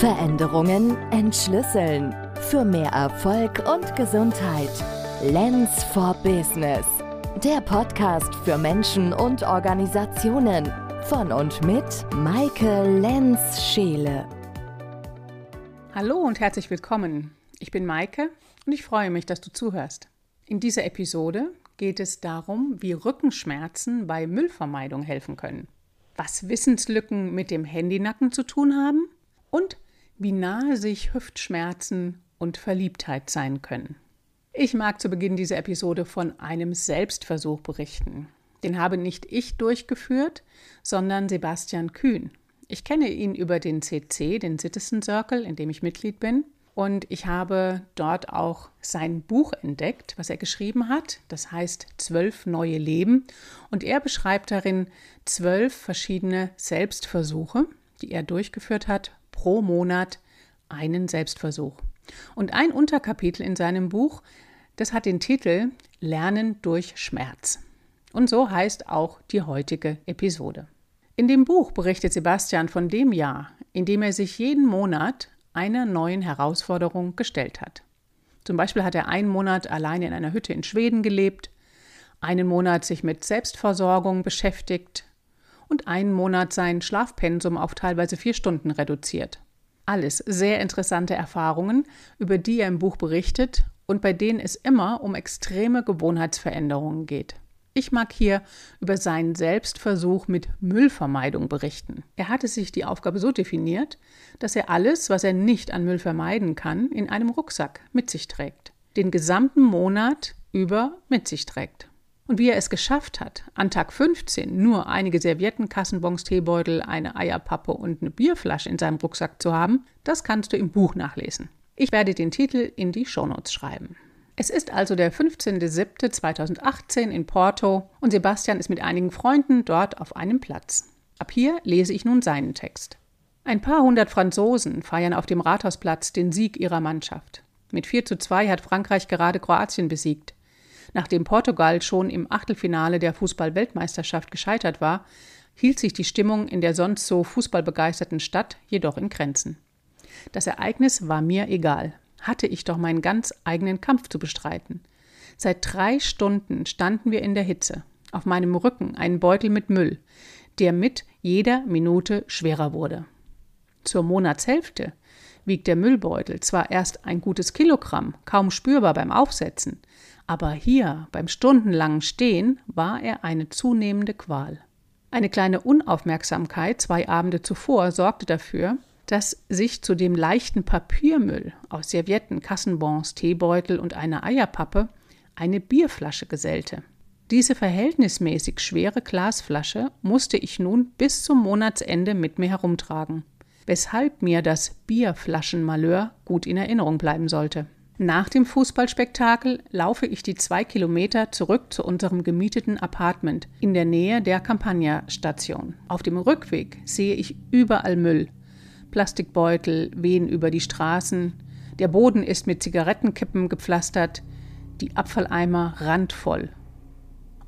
Veränderungen entschlüsseln. Für mehr Erfolg und Gesundheit. Lens for Business. Der Podcast für Menschen und Organisationen. Von und mit Maike Lenz-Scheele. Hallo und herzlich willkommen. Ich bin Maike und ich freue mich, dass du zuhörst. In dieser Episode geht es darum, wie Rückenschmerzen bei Müllvermeidung helfen können, was Wissenslücken mit dem Handynacken zu tun haben und wie nahe sich Hüftschmerzen und Verliebtheit sein können. Ich mag zu Beginn dieser Episode von einem Selbstversuch berichten. Den habe nicht ich durchgeführt, sondern Sebastian Kühn. Ich kenne ihn über den CC, den Citizen Circle, in dem ich Mitglied bin. Und ich habe dort auch sein Buch entdeckt, was er geschrieben hat. Das heißt Zwölf neue Leben. Und er beschreibt darin zwölf verschiedene Selbstversuche, die er durchgeführt hat, pro Monat einen Selbstversuch. Und ein Unterkapitel in seinem Buch, das hat den Titel Lernen durch Schmerz. Und so heißt auch die heutige Episode. In dem Buch berichtet Sebastian von dem Jahr, in dem er sich jeden Monat einer neuen Herausforderung gestellt hat. Zum Beispiel hat er einen Monat alleine in einer Hütte in Schweden gelebt, einen Monat sich mit Selbstversorgung beschäftigt, und einen Monat sein Schlafpensum auf teilweise vier Stunden reduziert. Alles sehr interessante Erfahrungen, über die er im Buch berichtet und bei denen es immer um extreme Gewohnheitsveränderungen geht. Ich mag hier über seinen Selbstversuch mit Müllvermeidung berichten. Er hatte sich die Aufgabe so definiert, dass er alles, was er nicht an Müll vermeiden kann, in einem Rucksack mit sich trägt. Den gesamten Monat über mit sich trägt. Und wie er es geschafft hat, an Tag 15 nur einige Servietten, Kassenbons, Teebeutel, eine Eierpappe und eine Bierflasche in seinem Rucksack zu haben, das kannst du im Buch nachlesen. Ich werde den Titel in die Shownotes schreiben. Es ist also der 15.07.2018 in Porto und Sebastian ist mit einigen Freunden dort auf einem Platz. Ab hier lese ich nun seinen Text. Ein paar hundert Franzosen feiern auf dem Rathausplatz den Sieg ihrer Mannschaft. Mit 4 zu 2 hat Frankreich gerade Kroatien besiegt. Nachdem Portugal schon im Achtelfinale der Fußball-Weltmeisterschaft gescheitert war, hielt sich die Stimmung in der sonst so fußballbegeisterten Stadt jedoch in Grenzen. Das Ereignis war mir egal. Hatte ich doch meinen ganz eigenen Kampf zu bestreiten. Seit drei Stunden standen wir in der Hitze. Auf meinem Rücken ein Beutel mit Müll, der mit jeder Minute schwerer wurde. Zur Monatshälfte wiegt der Müllbeutel zwar erst ein gutes Kilogramm, kaum spürbar beim Aufsetzen, aber hier beim stundenlangen Stehen war er eine zunehmende Qual. Eine kleine Unaufmerksamkeit zwei Abende zuvor sorgte dafür, dass sich zu dem leichten Papiermüll aus Servietten, Kassenbons, Teebeutel und einer Eierpappe eine Bierflasche gesellte. Diese verhältnismäßig schwere Glasflasche musste ich nun bis zum Monatsende mit mir herumtragen, weshalb mir das Bierflaschenmalheur gut in Erinnerung bleiben sollte. Nach dem Fußballspektakel laufe ich die zwei Kilometer zurück zu unserem gemieteten Apartment in der Nähe der Campagna-Station. Auf dem Rückweg sehe ich überall Müll. Plastikbeutel wehen über die Straßen, der Boden ist mit Zigarettenkippen gepflastert, die Abfalleimer randvoll.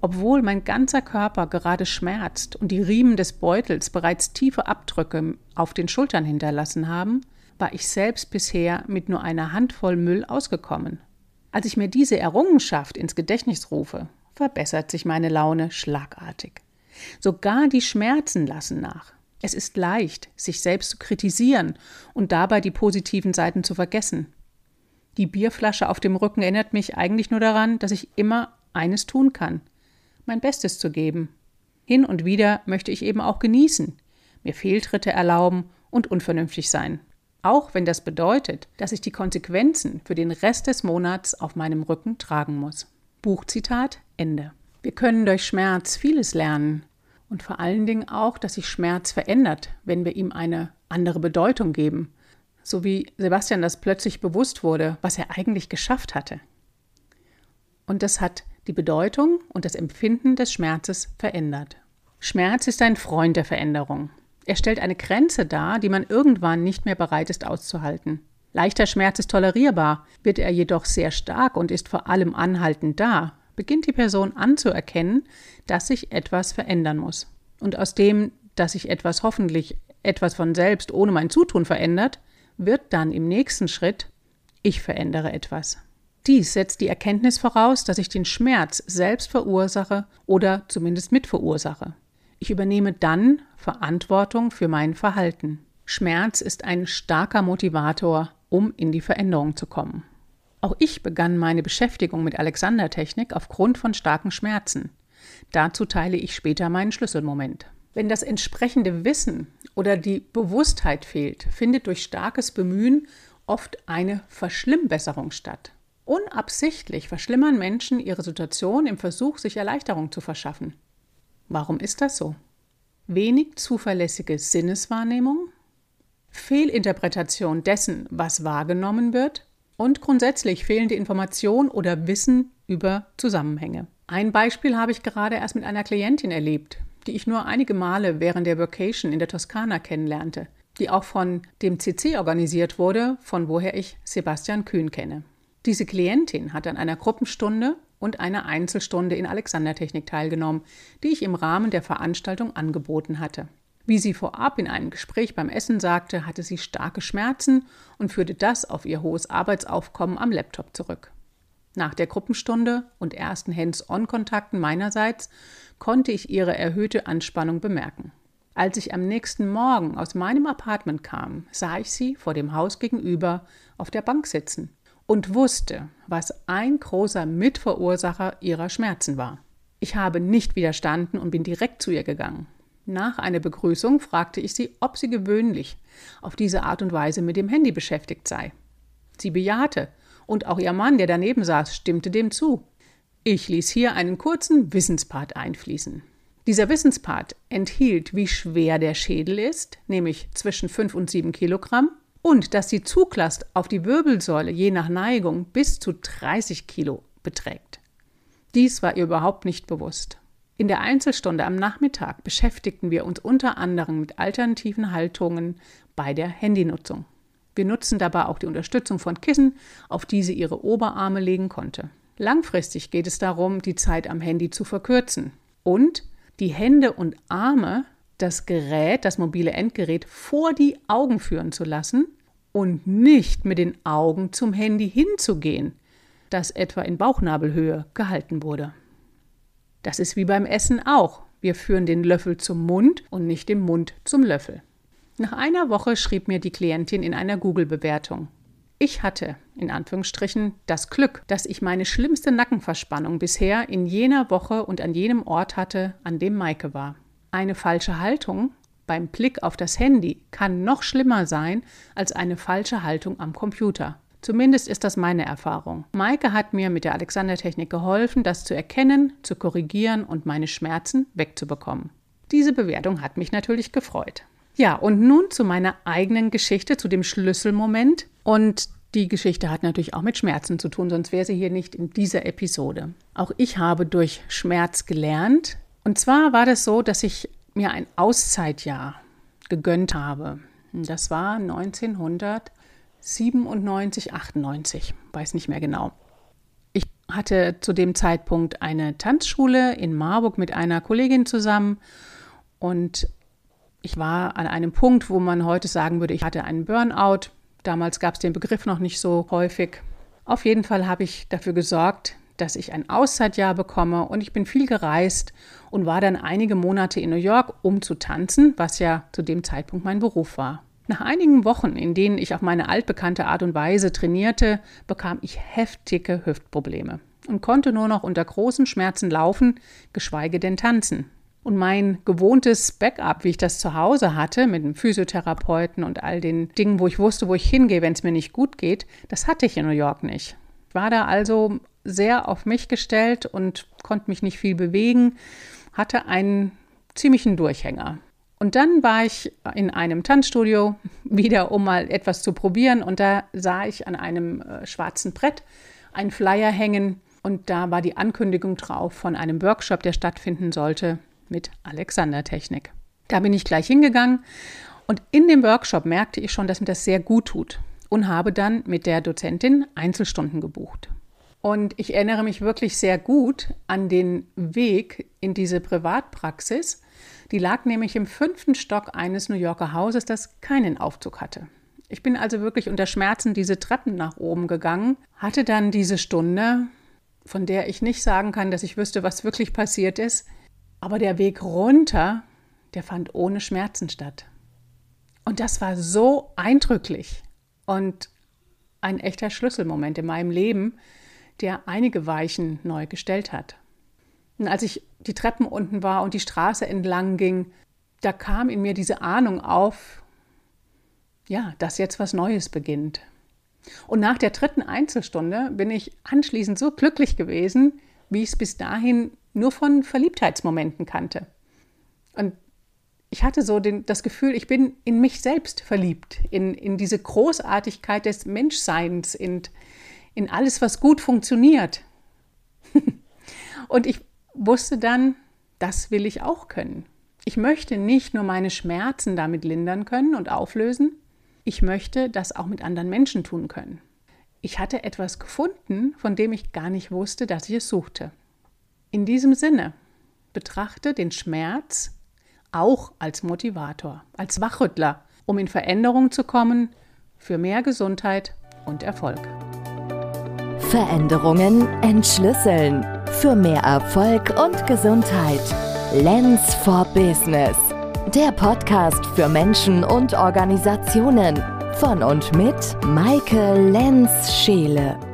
Obwohl mein ganzer Körper gerade schmerzt und die Riemen des Beutels bereits tiefe Abdrücke auf den Schultern hinterlassen haben, war ich selbst bisher mit nur einer Handvoll Müll ausgekommen. Als ich mir diese Errungenschaft ins Gedächtnis rufe, verbessert sich meine Laune schlagartig. Sogar die Schmerzen lassen nach. Es ist leicht, sich selbst zu kritisieren und dabei die positiven Seiten zu vergessen. Die Bierflasche auf dem Rücken erinnert mich eigentlich nur daran, dass ich immer eines tun kann, mein Bestes zu geben. Hin und wieder möchte ich eben auch genießen, mir Fehltritte erlauben und unvernünftig sein auch wenn das bedeutet, dass ich die Konsequenzen für den Rest des Monats auf meinem Rücken tragen muss. Buchzitat Ende. Wir können durch Schmerz vieles lernen und vor allen Dingen auch, dass sich Schmerz verändert, wenn wir ihm eine andere Bedeutung geben, so wie Sebastian das plötzlich bewusst wurde, was er eigentlich geschafft hatte. Und das hat die Bedeutung und das Empfinden des Schmerzes verändert. Schmerz ist ein Freund der Veränderung. Er stellt eine Grenze dar, die man irgendwann nicht mehr bereit ist auszuhalten. Leichter Schmerz ist tolerierbar, wird er jedoch sehr stark und ist vor allem anhaltend da, beginnt die Person anzuerkennen, dass sich etwas verändern muss. Und aus dem, dass sich etwas hoffentlich etwas von selbst ohne mein Zutun verändert, wird dann im nächsten Schritt, ich verändere etwas. Dies setzt die Erkenntnis voraus, dass ich den Schmerz selbst verursache oder zumindest mitverursache. Ich übernehme dann Verantwortung für mein Verhalten. Schmerz ist ein starker Motivator, um in die Veränderung zu kommen. Auch ich begann meine Beschäftigung mit Alexander-Technik aufgrund von starken Schmerzen. Dazu teile ich später meinen Schlüsselmoment. Wenn das entsprechende Wissen oder die Bewusstheit fehlt, findet durch starkes Bemühen oft eine Verschlimmbesserung statt. Unabsichtlich verschlimmern Menschen ihre Situation im Versuch, sich Erleichterung zu verschaffen. Warum ist das so? Wenig zuverlässige Sinneswahrnehmung, Fehlinterpretation dessen, was wahrgenommen wird und grundsätzlich fehlende Information oder Wissen über Zusammenhänge. Ein Beispiel habe ich gerade erst mit einer Klientin erlebt, die ich nur einige Male während der Vacation in der Toskana kennenlernte, die auch von dem CC organisiert wurde, von woher ich Sebastian Kühn kenne. Diese Klientin hat an einer Gruppenstunde und einer Einzelstunde in Alexandertechnik teilgenommen, die ich im Rahmen der Veranstaltung angeboten hatte. Wie sie vorab in einem Gespräch beim Essen sagte, hatte sie starke Schmerzen und führte das auf ihr hohes Arbeitsaufkommen am Laptop zurück. Nach der Gruppenstunde und ersten Hands-on-Kontakten meinerseits konnte ich ihre erhöhte Anspannung bemerken. Als ich am nächsten Morgen aus meinem Apartment kam, sah ich sie vor dem Haus gegenüber auf der Bank sitzen und wusste, was ein großer Mitverursacher ihrer Schmerzen war. Ich habe nicht widerstanden und bin direkt zu ihr gegangen. Nach einer Begrüßung fragte ich sie, ob sie gewöhnlich auf diese Art und Weise mit dem Handy beschäftigt sei. Sie bejahte, und auch ihr Mann, der daneben saß, stimmte dem zu. Ich ließ hier einen kurzen Wissenspart einfließen. Dieser Wissenspart enthielt, wie schwer der Schädel ist, nämlich zwischen 5 und 7 Kilogramm, und dass die Zuglast auf die Wirbelsäule je nach Neigung bis zu 30 Kilo beträgt. Dies war ihr überhaupt nicht bewusst. In der Einzelstunde am Nachmittag beschäftigten wir uns unter anderem mit alternativen Haltungen bei der Handynutzung. Wir nutzen dabei auch die Unterstützung von Kissen, auf die sie ihre Oberarme legen konnte. Langfristig geht es darum, die Zeit am Handy zu verkürzen und die Hände und Arme, das Gerät, das mobile Endgerät vor die Augen führen zu lassen und nicht mit den Augen zum Handy hinzugehen, das etwa in Bauchnabelhöhe gehalten wurde. Das ist wie beim Essen auch. Wir führen den Löffel zum Mund und nicht den Mund zum Löffel. Nach einer Woche schrieb mir die Klientin in einer Google-Bewertung. Ich hatte, in Anführungsstrichen, das Glück, dass ich meine schlimmste Nackenverspannung bisher in jener Woche und an jenem Ort hatte, an dem Maike war. Eine falsche Haltung beim Blick auf das Handy kann noch schlimmer sein als eine falsche Haltung am Computer. Zumindest ist das meine Erfahrung. Maike hat mir mit der Alexander-Technik geholfen, das zu erkennen, zu korrigieren und meine Schmerzen wegzubekommen. Diese Bewertung hat mich natürlich gefreut. Ja, und nun zu meiner eigenen Geschichte, zu dem Schlüsselmoment. Und die Geschichte hat natürlich auch mit Schmerzen zu tun, sonst wäre sie hier nicht in dieser Episode. Auch ich habe durch Schmerz gelernt. Und zwar war das so, dass ich mir ein Auszeitjahr gegönnt habe. Das war 1997, 98, weiß nicht mehr genau. Ich hatte zu dem Zeitpunkt eine Tanzschule in Marburg mit einer Kollegin zusammen und ich war an einem Punkt, wo man heute sagen würde, ich hatte einen Burnout. Damals gab es den Begriff noch nicht so häufig. Auf jeden Fall habe ich dafür gesorgt, dass ich ein Auszeitjahr bekomme und ich bin viel gereist und war dann einige Monate in New York, um zu tanzen, was ja zu dem Zeitpunkt mein Beruf war. Nach einigen Wochen, in denen ich auf meine altbekannte Art und Weise trainierte, bekam ich heftige Hüftprobleme und konnte nur noch unter großen Schmerzen laufen, geschweige denn tanzen. Und mein gewohntes Backup, wie ich das zu Hause hatte, mit dem Physiotherapeuten und all den Dingen, wo ich wusste, wo ich hingehe, wenn es mir nicht gut geht, das hatte ich in New York nicht. Ich war da also sehr auf mich gestellt und konnte mich nicht viel bewegen, hatte einen ziemlichen Durchhänger. Und dann war ich in einem Tanzstudio wieder, um mal etwas zu probieren. Und da sah ich an einem äh, schwarzen Brett einen Flyer hängen. Und da war die Ankündigung drauf von einem Workshop, der stattfinden sollte mit Alexander-Technik. Da bin ich gleich hingegangen. Und in dem Workshop merkte ich schon, dass mir das sehr gut tut. Und habe dann mit der Dozentin Einzelstunden gebucht. Und ich erinnere mich wirklich sehr gut an den Weg in diese Privatpraxis. Die lag nämlich im fünften Stock eines New Yorker Hauses, das keinen Aufzug hatte. Ich bin also wirklich unter Schmerzen diese Treppen nach oben gegangen, hatte dann diese Stunde, von der ich nicht sagen kann, dass ich wüsste, was wirklich passiert ist, aber der Weg runter, der fand ohne Schmerzen statt. Und das war so eindrücklich und ein echter Schlüsselmoment in meinem Leben, der einige Weichen neu gestellt hat. Und als ich die Treppen unten war und die Straße entlang ging, da kam in mir diese Ahnung auf, ja, dass jetzt was Neues beginnt. Und nach der dritten Einzelstunde bin ich anschließend so glücklich gewesen, wie ich es bis dahin nur von Verliebtheitsmomenten kannte. Und ich hatte so den, das Gefühl, ich bin in mich selbst verliebt, in, in diese Großartigkeit des Menschseins, in, in alles, was gut funktioniert. Und ich wusste dann, das will ich auch können. Ich möchte nicht nur meine Schmerzen damit lindern können und auflösen, ich möchte das auch mit anderen Menschen tun können. Ich hatte etwas gefunden, von dem ich gar nicht wusste, dass ich es suchte. In diesem Sinne, betrachte den Schmerz auch als Motivator, als Wachrüttler, um in Veränderung zu kommen für mehr Gesundheit und Erfolg. Veränderungen entschlüsseln für mehr Erfolg und Gesundheit. Lens for Business. Der Podcast für Menschen und Organisationen von und mit Maike Lenz-Scheele.